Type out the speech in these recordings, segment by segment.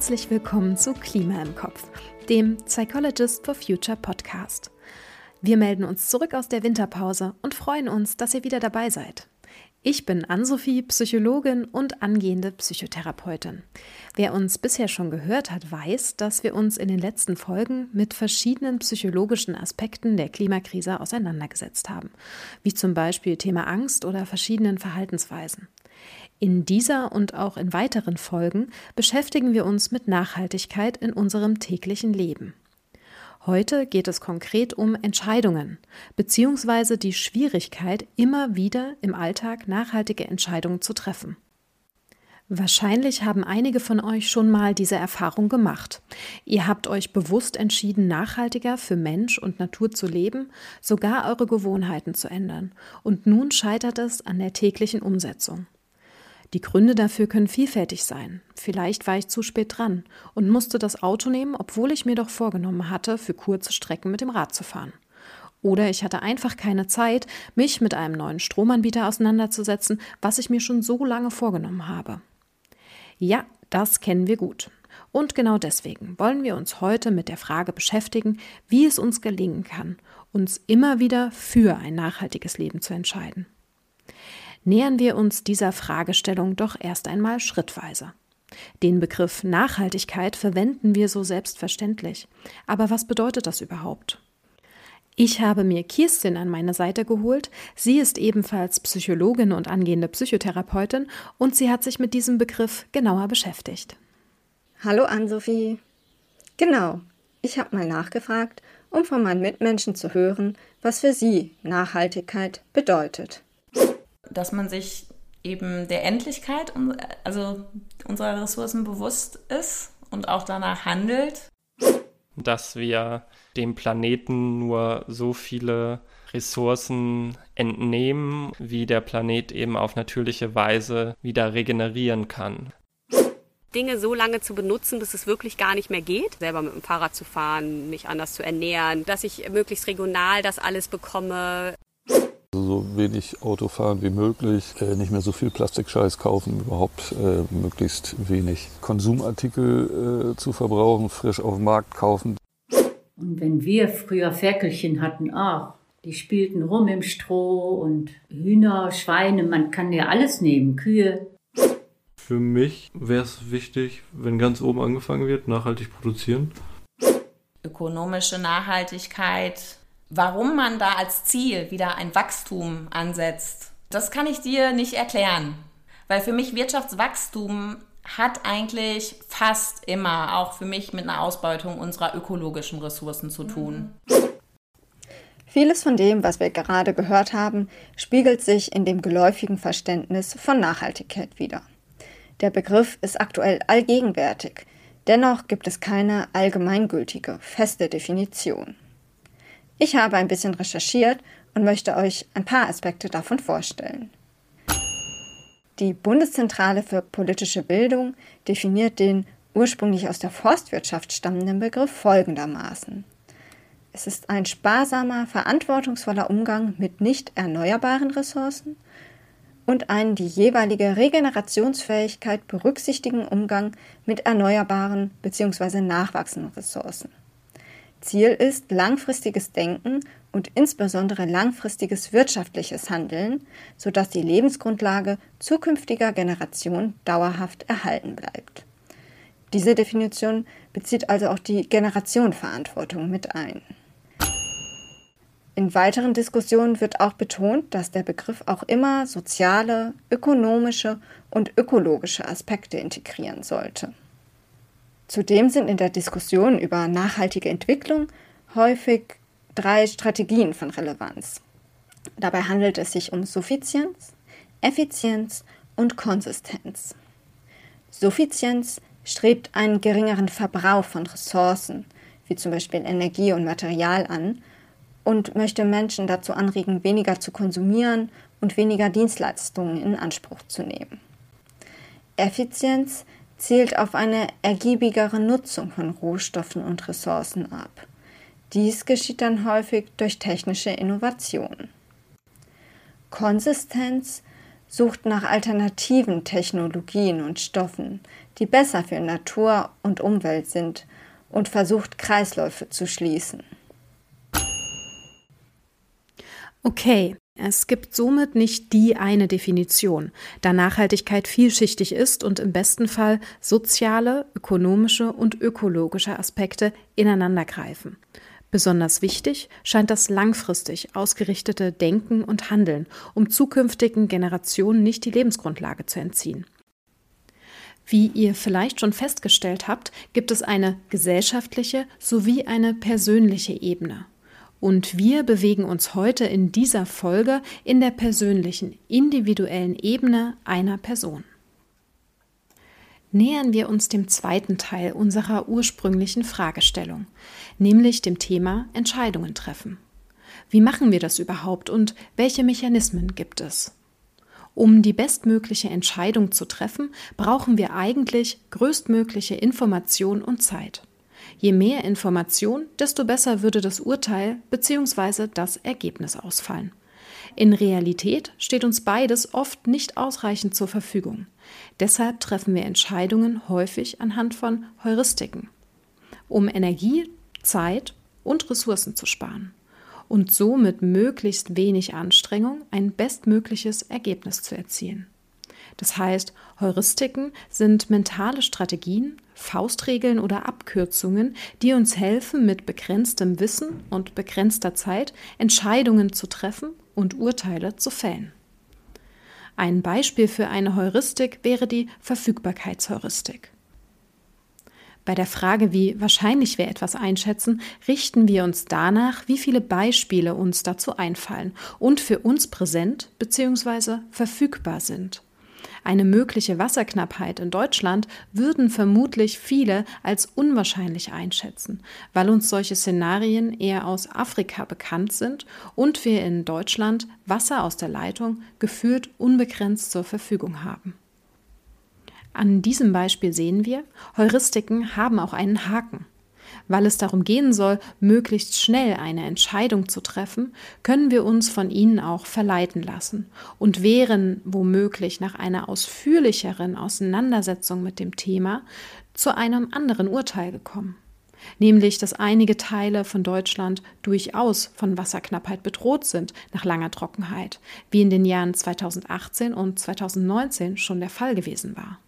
Herzlich willkommen zu Klima im Kopf, dem Psychologist for Future Podcast. Wir melden uns zurück aus der Winterpause und freuen uns, dass ihr wieder dabei seid. Ich bin Ann-Sophie, Psychologin und angehende Psychotherapeutin. Wer uns bisher schon gehört hat, weiß, dass wir uns in den letzten Folgen mit verschiedenen psychologischen Aspekten der Klimakrise auseinandergesetzt haben, wie zum Beispiel Thema Angst oder verschiedenen Verhaltensweisen. In dieser und auch in weiteren Folgen beschäftigen wir uns mit Nachhaltigkeit in unserem täglichen Leben. Heute geht es konkret um Entscheidungen bzw. die Schwierigkeit, immer wieder im Alltag nachhaltige Entscheidungen zu treffen. Wahrscheinlich haben einige von euch schon mal diese Erfahrung gemacht. Ihr habt euch bewusst entschieden, nachhaltiger für Mensch und Natur zu leben, sogar eure Gewohnheiten zu ändern. Und nun scheitert es an der täglichen Umsetzung. Die Gründe dafür können vielfältig sein. Vielleicht war ich zu spät dran und musste das Auto nehmen, obwohl ich mir doch vorgenommen hatte, für kurze Strecken mit dem Rad zu fahren. Oder ich hatte einfach keine Zeit, mich mit einem neuen Stromanbieter auseinanderzusetzen, was ich mir schon so lange vorgenommen habe. Ja, das kennen wir gut. Und genau deswegen wollen wir uns heute mit der Frage beschäftigen, wie es uns gelingen kann, uns immer wieder für ein nachhaltiges Leben zu entscheiden nähern wir uns dieser Fragestellung doch erst einmal schrittweise. Den Begriff Nachhaltigkeit verwenden wir so selbstverständlich. Aber was bedeutet das überhaupt? Ich habe mir Kirstin an meine Seite geholt. Sie ist ebenfalls Psychologin und angehende Psychotherapeutin und sie hat sich mit diesem Begriff genauer beschäftigt. Hallo Ann-Sophie. Genau, ich habe mal nachgefragt, um von meinen Mitmenschen zu hören, was für sie Nachhaltigkeit bedeutet dass man sich eben der Endlichkeit also unserer Ressourcen bewusst ist und auch danach handelt. Dass wir dem Planeten nur so viele Ressourcen entnehmen, wie der Planet eben auf natürliche Weise wieder regenerieren kann. Dinge so lange zu benutzen, bis es wirklich gar nicht mehr geht. Selber mit dem Fahrrad zu fahren, mich anders zu ernähren, dass ich möglichst regional das alles bekomme. Also so wenig Auto fahren wie möglich, äh, nicht mehr so viel Plastikscheiß kaufen, überhaupt äh, möglichst wenig Konsumartikel äh, zu verbrauchen, frisch auf dem Markt kaufen. Und wenn wir früher Ferkelchen hatten, auch, die spielten rum im Stroh und Hühner, Schweine, man kann ja alles nehmen, Kühe. Für mich wäre es wichtig, wenn ganz oben angefangen wird, nachhaltig produzieren. Ökonomische Nachhaltigkeit, Warum man da als Ziel wieder ein Wachstum ansetzt, das kann ich dir nicht erklären. Weil für mich Wirtschaftswachstum hat eigentlich fast immer auch für mich mit einer Ausbeutung unserer ökologischen Ressourcen zu tun. Vieles von dem, was wir gerade gehört haben, spiegelt sich in dem geläufigen Verständnis von Nachhaltigkeit wider. Der Begriff ist aktuell allgegenwärtig, dennoch gibt es keine allgemeingültige, feste Definition. Ich habe ein bisschen recherchiert und möchte euch ein paar Aspekte davon vorstellen. Die Bundeszentrale für politische Bildung definiert den ursprünglich aus der Forstwirtschaft stammenden Begriff folgendermaßen. Es ist ein sparsamer, verantwortungsvoller Umgang mit nicht erneuerbaren Ressourcen und ein die jeweilige Regenerationsfähigkeit berücksichtigen Umgang mit erneuerbaren bzw. nachwachsenden Ressourcen. Ziel ist langfristiges Denken und insbesondere langfristiges wirtschaftliches Handeln, sodass die Lebensgrundlage zukünftiger Generationen dauerhaft erhalten bleibt. Diese Definition bezieht also auch die Generationenverantwortung mit ein. In weiteren Diskussionen wird auch betont, dass der Begriff auch immer soziale, ökonomische und ökologische Aspekte integrieren sollte. Zudem sind in der Diskussion über nachhaltige Entwicklung häufig drei Strategien von Relevanz. Dabei handelt es sich um Suffizienz, Effizienz und Konsistenz. Suffizienz strebt einen geringeren Verbrauch von Ressourcen, wie zum Beispiel Energie und Material an, und möchte Menschen dazu anregen, weniger zu konsumieren und weniger Dienstleistungen in Anspruch zu nehmen. Effizienz zielt auf eine ergiebigere Nutzung von Rohstoffen und Ressourcen ab. Dies geschieht dann häufig durch technische Innovation. Konsistenz sucht nach alternativen Technologien und Stoffen, die besser für Natur und Umwelt sind und versucht Kreisläufe zu schließen. Okay, es gibt somit nicht die eine Definition, da Nachhaltigkeit vielschichtig ist und im besten Fall soziale, ökonomische und ökologische Aspekte ineinandergreifen. Besonders wichtig scheint das langfristig ausgerichtete Denken und Handeln, um zukünftigen Generationen nicht die Lebensgrundlage zu entziehen. Wie ihr vielleicht schon festgestellt habt, gibt es eine gesellschaftliche sowie eine persönliche Ebene. Und wir bewegen uns heute in dieser Folge in der persönlichen, individuellen Ebene einer Person. Nähern wir uns dem zweiten Teil unserer ursprünglichen Fragestellung, nämlich dem Thema Entscheidungen treffen. Wie machen wir das überhaupt und welche Mechanismen gibt es? Um die bestmögliche Entscheidung zu treffen, brauchen wir eigentlich größtmögliche Information und Zeit. Je mehr Information, desto besser würde das Urteil bzw. das Ergebnis ausfallen. In Realität steht uns beides oft nicht ausreichend zur Verfügung. Deshalb treffen wir Entscheidungen häufig anhand von Heuristiken, um Energie, Zeit und Ressourcen zu sparen und so mit möglichst wenig Anstrengung ein bestmögliches Ergebnis zu erzielen. Das heißt, Heuristiken sind mentale Strategien, Faustregeln oder Abkürzungen, die uns helfen, mit begrenztem Wissen und begrenzter Zeit Entscheidungen zu treffen und Urteile zu fällen. Ein Beispiel für eine Heuristik wäre die Verfügbarkeitsheuristik. Bei der Frage, wie wahrscheinlich wir etwas einschätzen, richten wir uns danach, wie viele Beispiele uns dazu einfallen und für uns präsent bzw. verfügbar sind. Eine mögliche Wasserknappheit in Deutschland würden vermutlich viele als unwahrscheinlich einschätzen, weil uns solche Szenarien eher aus Afrika bekannt sind und wir in Deutschland Wasser aus der Leitung gefühlt unbegrenzt zur Verfügung haben. An diesem Beispiel sehen wir, Heuristiken haben auch einen Haken. Weil es darum gehen soll, möglichst schnell eine Entscheidung zu treffen, können wir uns von ihnen auch verleiten lassen und wären womöglich nach einer ausführlicheren Auseinandersetzung mit dem Thema zu einem anderen Urteil gekommen nämlich dass einige Teile von Deutschland durchaus von Wasserknappheit bedroht sind nach langer Trockenheit, wie in den Jahren 2018 und 2019 schon der Fall gewesen war.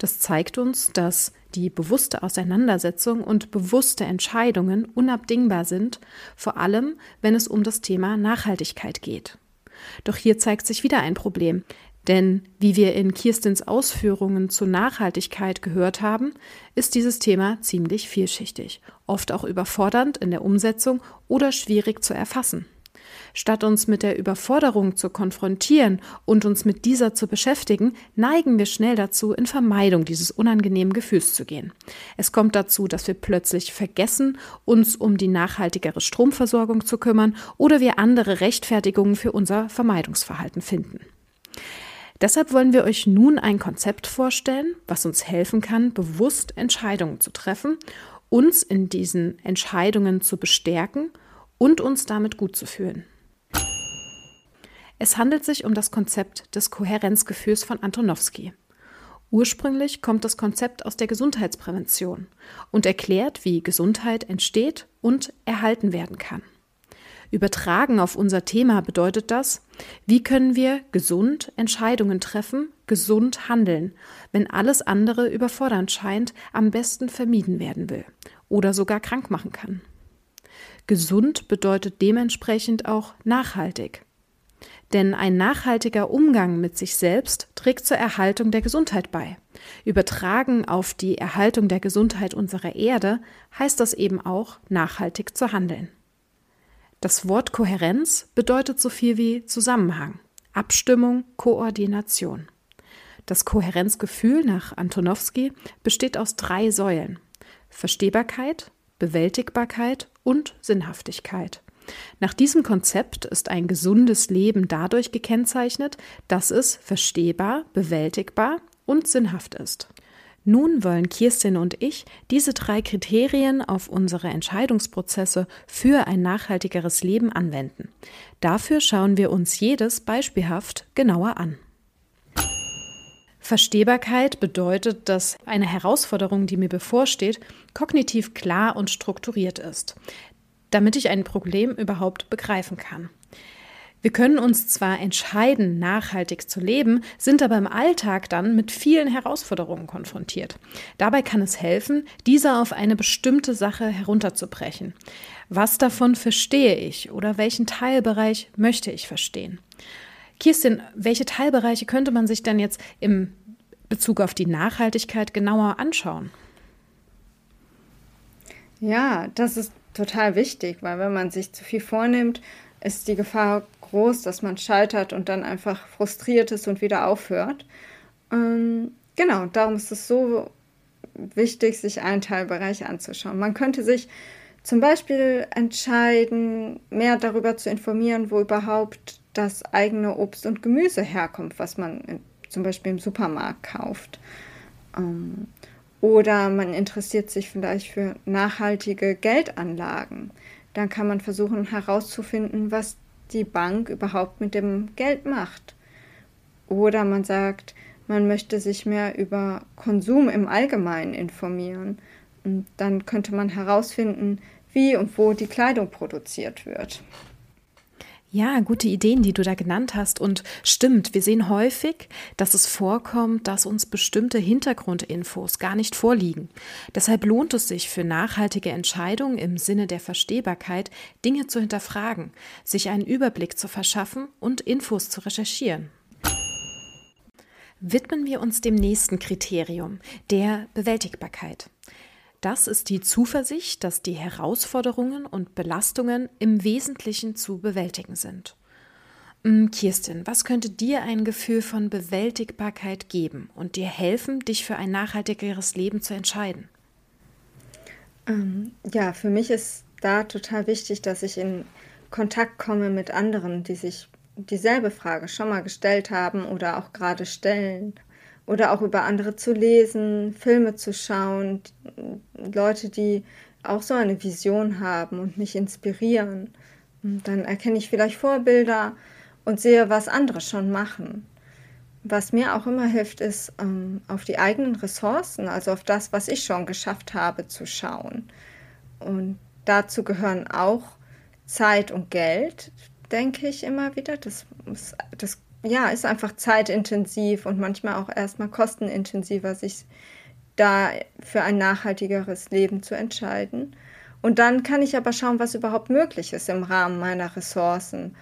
Das zeigt uns, dass die bewusste Auseinandersetzung und bewusste Entscheidungen unabdingbar sind, vor allem wenn es um das Thema Nachhaltigkeit geht. Doch hier zeigt sich wieder ein Problem, denn wie wir in Kirstins Ausführungen zur Nachhaltigkeit gehört haben, ist dieses Thema ziemlich vielschichtig, oft auch überfordernd in der Umsetzung oder schwierig zu erfassen. Statt uns mit der Überforderung zu konfrontieren und uns mit dieser zu beschäftigen, neigen wir schnell dazu, in Vermeidung dieses unangenehmen Gefühls zu gehen. Es kommt dazu, dass wir plötzlich vergessen, uns um die nachhaltigere Stromversorgung zu kümmern oder wir andere Rechtfertigungen für unser Vermeidungsverhalten finden. Deshalb wollen wir euch nun ein Konzept vorstellen, was uns helfen kann, bewusst Entscheidungen zu treffen, uns in diesen Entscheidungen zu bestärken und uns damit gut zu fühlen. Es handelt sich um das Konzept des Kohärenzgefühls von Antonowski. Ursprünglich kommt das Konzept aus der Gesundheitsprävention und erklärt, wie Gesundheit entsteht und erhalten werden kann. Übertragen auf unser Thema bedeutet das, wie können wir gesund Entscheidungen treffen, gesund handeln, wenn alles andere überfordernd scheint, am besten vermieden werden will oder sogar krank machen kann. Gesund bedeutet dementsprechend auch nachhaltig. Denn ein nachhaltiger Umgang mit sich selbst trägt zur Erhaltung der Gesundheit bei. Übertragen auf die Erhaltung der Gesundheit unserer Erde heißt das eben auch, nachhaltig zu handeln. Das Wort Kohärenz bedeutet so viel wie Zusammenhang, Abstimmung, Koordination. Das Kohärenzgefühl nach Antonowski besteht aus drei Säulen Verstehbarkeit, Bewältigbarkeit und Sinnhaftigkeit. Nach diesem Konzept ist ein gesundes Leben dadurch gekennzeichnet, dass es verstehbar, bewältigbar und sinnhaft ist. Nun wollen Kirstin und ich diese drei Kriterien auf unsere Entscheidungsprozesse für ein nachhaltigeres Leben anwenden. Dafür schauen wir uns jedes beispielhaft genauer an. Verstehbarkeit bedeutet, dass eine Herausforderung, die mir bevorsteht, kognitiv klar und strukturiert ist, damit ich ein Problem überhaupt begreifen kann. Wir können uns zwar entscheiden, nachhaltig zu leben, sind aber im Alltag dann mit vielen Herausforderungen konfrontiert. Dabei kann es helfen, diese auf eine bestimmte Sache herunterzubrechen. Was davon verstehe ich oder welchen Teilbereich möchte ich verstehen? Kirstin, welche Teilbereiche könnte man sich denn jetzt im Bezug auf die Nachhaltigkeit genauer anschauen? Ja, das ist total wichtig, weil wenn man sich zu viel vornimmt, ist die Gefahr groß, dass man scheitert und dann einfach frustriert ist und wieder aufhört. Ähm, genau, darum ist es so wichtig, sich einen Teilbereich anzuschauen. Man könnte sich zum Beispiel entscheiden, mehr darüber zu informieren, wo überhaupt das eigene Obst und Gemüse herkommt, was man zum Beispiel im Supermarkt kauft. Ähm, oder man interessiert sich vielleicht für nachhaltige Geldanlagen. Dann kann man versuchen herauszufinden, was die Bank überhaupt mit dem Geld macht. Oder man sagt, man möchte sich mehr über Konsum im Allgemeinen informieren. Und dann könnte man herausfinden, wie und wo die Kleidung produziert wird. Ja, gute Ideen, die du da genannt hast. Und stimmt, wir sehen häufig, dass es vorkommt, dass uns bestimmte Hintergrundinfos gar nicht vorliegen. Deshalb lohnt es sich für nachhaltige Entscheidungen im Sinne der Verstehbarkeit, Dinge zu hinterfragen, sich einen Überblick zu verschaffen und Infos zu recherchieren. Widmen wir uns dem nächsten Kriterium, der Bewältigbarkeit. Das ist die Zuversicht, dass die Herausforderungen und Belastungen im Wesentlichen zu bewältigen sind. Hm, Kirstin, was könnte dir ein Gefühl von Bewältigbarkeit geben und dir helfen, dich für ein nachhaltigeres Leben zu entscheiden? Ähm, ja, für mich ist da total wichtig, dass ich in Kontakt komme mit anderen, die sich dieselbe Frage schon mal gestellt haben oder auch gerade stellen oder auch über andere zu lesen, Filme zu schauen, Leute, die auch so eine Vision haben und mich inspirieren. Und dann erkenne ich vielleicht Vorbilder und sehe, was andere schon machen. Was mir auch immer hilft, ist, ähm, auf die eigenen Ressourcen, also auf das, was ich schon geschafft habe, zu schauen. Und dazu gehören auch Zeit und Geld, denke ich immer wieder. Das, das ja, ist einfach zeitintensiv und manchmal auch erstmal kostenintensiver, sich da für ein nachhaltigeres Leben zu entscheiden. Und dann kann ich aber schauen, was überhaupt möglich ist im Rahmen meiner Ressourcen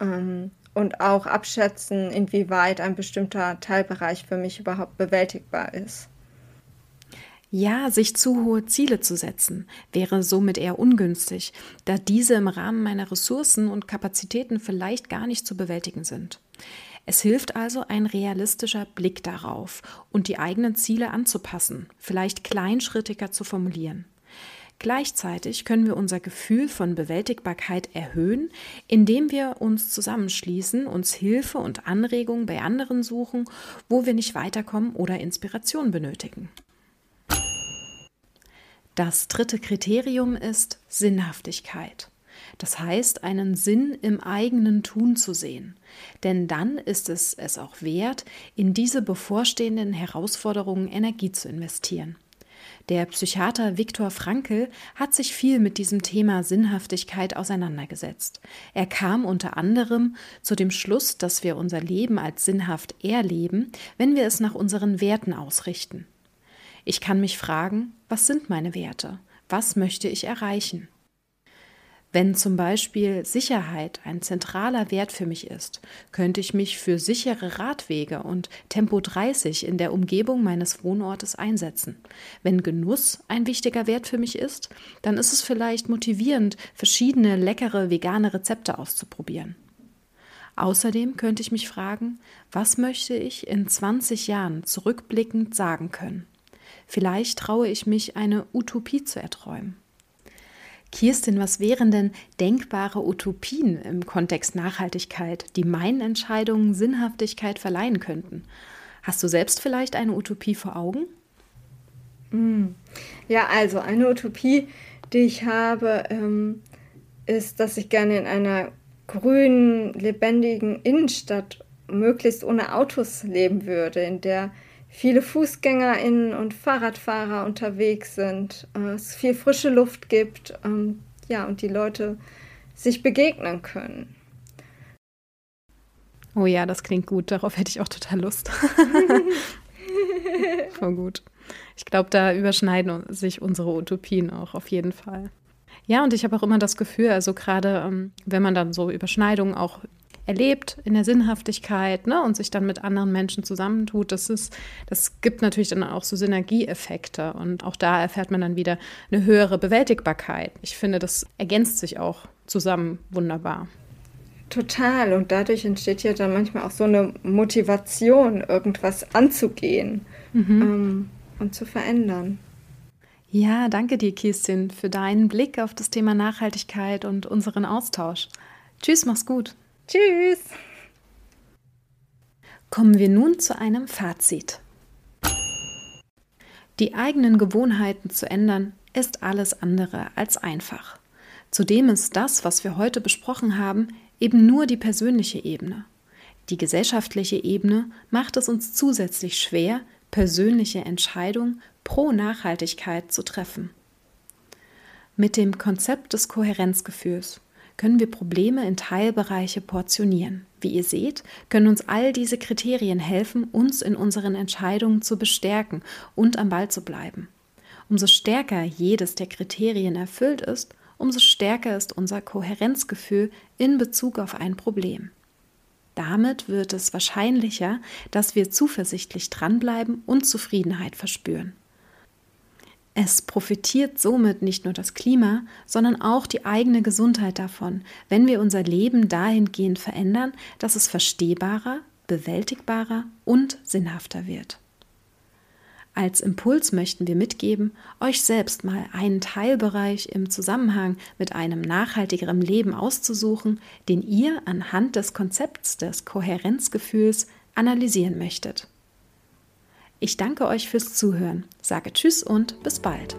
ähm, und auch abschätzen, inwieweit ein bestimmter Teilbereich für mich überhaupt bewältigbar ist. Ja, sich zu hohe Ziele zu setzen, wäre somit eher ungünstig, da diese im Rahmen meiner Ressourcen und Kapazitäten vielleicht gar nicht zu bewältigen sind. Es hilft also ein realistischer Blick darauf und die eigenen Ziele anzupassen, vielleicht kleinschrittiger zu formulieren. Gleichzeitig können wir unser Gefühl von Bewältigbarkeit erhöhen, indem wir uns zusammenschließen, uns Hilfe und Anregung bei anderen suchen, wo wir nicht weiterkommen oder Inspiration benötigen. Das dritte Kriterium ist Sinnhaftigkeit. Das heißt, einen Sinn im eigenen Tun zu sehen. Denn dann ist es es auch wert, in diese bevorstehenden Herausforderungen Energie zu investieren. Der Psychiater Viktor Frankl hat sich viel mit diesem Thema Sinnhaftigkeit auseinandergesetzt. Er kam unter anderem zu dem Schluss, dass wir unser Leben als sinnhaft erleben, wenn wir es nach unseren Werten ausrichten. Ich kann mich fragen, was sind meine Werte? Was möchte ich erreichen? Wenn zum Beispiel Sicherheit ein zentraler Wert für mich ist, könnte ich mich für sichere Radwege und Tempo 30 in der Umgebung meines Wohnortes einsetzen. Wenn Genuss ein wichtiger Wert für mich ist, dann ist es vielleicht motivierend, verschiedene leckere vegane Rezepte auszuprobieren. Außerdem könnte ich mich fragen, was möchte ich in 20 Jahren zurückblickend sagen können? Vielleicht traue ich mich, eine Utopie zu erträumen. Kirstin, was wären denn denkbare Utopien im Kontext Nachhaltigkeit, die meinen Entscheidungen Sinnhaftigkeit verleihen könnten? Hast du selbst vielleicht eine Utopie vor Augen? Hm. Ja, also eine Utopie, die ich habe, ähm, ist, dass ich gerne in einer grünen, lebendigen Innenstadt möglichst ohne Autos leben würde, in der viele FußgängerInnen und Fahrradfahrer unterwegs sind, äh, es viel frische Luft gibt, ähm, ja, und die Leute sich begegnen können. Oh ja, das klingt gut. Darauf hätte ich auch total Lust. Voll gut. Ich glaube, da überschneiden sich unsere Utopien auch auf jeden Fall. Ja, und ich habe auch immer das Gefühl, also gerade ähm, wenn man dann so Überschneidungen auch erlebt in der Sinnhaftigkeit ne, und sich dann mit anderen Menschen zusammentut, das ist, das gibt natürlich dann auch so Synergieeffekte und auch da erfährt man dann wieder eine höhere Bewältigbarkeit. Ich finde, das ergänzt sich auch zusammen wunderbar. Total. Und dadurch entsteht ja dann manchmal auch so eine Motivation, irgendwas anzugehen mhm. ähm, und zu verändern. Ja, danke dir, Kirstin, für deinen Blick auf das Thema Nachhaltigkeit und unseren Austausch. Tschüss, mach's gut. Tschüss. Kommen wir nun zu einem Fazit. Die eigenen Gewohnheiten zu ändern, ist alles andere als einfach. Zudem ist das, was wir heute besprochen haben, eben nur die persönliche Ebene. Die gesellschaftliche Ebene macht es uns zusätzlich schwer, persönliche Entscheidungen pro Nachhaltigkeit zu treffen. Mit dem Konzept des Kohärenzgefühls können wir Probleme in Teilbereiche portionieren. Wie ihr seht, können uns all diese Kriterien helfen, uns in unseren Entscheidungen zu bestärken und am Ball zu bleiben. Umso stärker jedes der Kriterien erfüllt ist, umso stärker ist unser Kohärenzgefühl in Bezug auf ein Problem. Damit wird es wahrscheinlicher, dass wir zuversichtlich dranbleiben und Zufriedenheit verspüren. Es profitiert somit nicht nur das Klima, sondern auch die eigene Gesundheit davon, wenn wir unser Leben dahingehend verändern, dass es verstehbarer, bewältigbarer und sinnhafter wird. Als Impuls möchten wir mitgeben, euch selbst mal einen Teilbereich im Zusammenhang mit einem nachhaltigeren Leben auszusuchen, den ihr anhand des Konzepts des Kohärenzgefühls analysieren möchtet. Ich danke euch fürs Zuhören, sage Tschüss und bis bald.